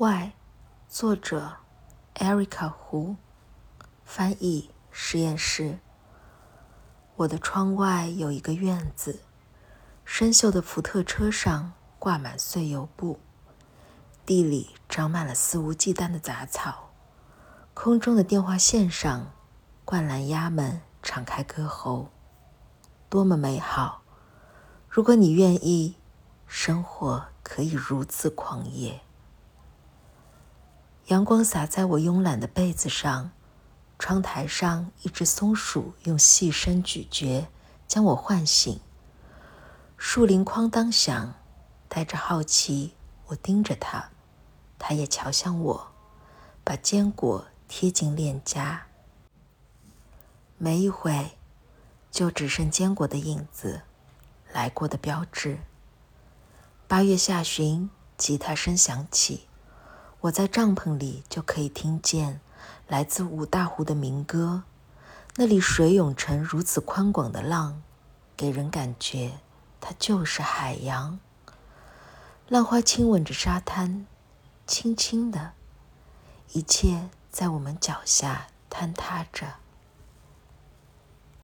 外，作者：Erica 胡，翻译：实验室。我的窗外有一个院子，生锈的福特车上挂满碎油布，地里长满了肆无忌惮的杂草，空中的电话线上，灌篮鸭们敞开歌喉，多么美好！如果你愿意，生活可以如此狂野。阳光洒在我慵懒的被子上，窗台上一只松鼠用细声咀嚼，将我唤醒。树林哐当响，带着好奇，我盯着它，它也瞧向我，把坚果贴近脸颊。没一会，就只剩坚果的影子，来过的标志。八月下旬，吉他声响起。我在帐篷里就可以听见来自五大湖的民歌，那里水涌成如此宽广的浪，给人感觉它就是海洋。浪花亲吻着沙滩，轻轻的，一切在我们脚下坍塌着。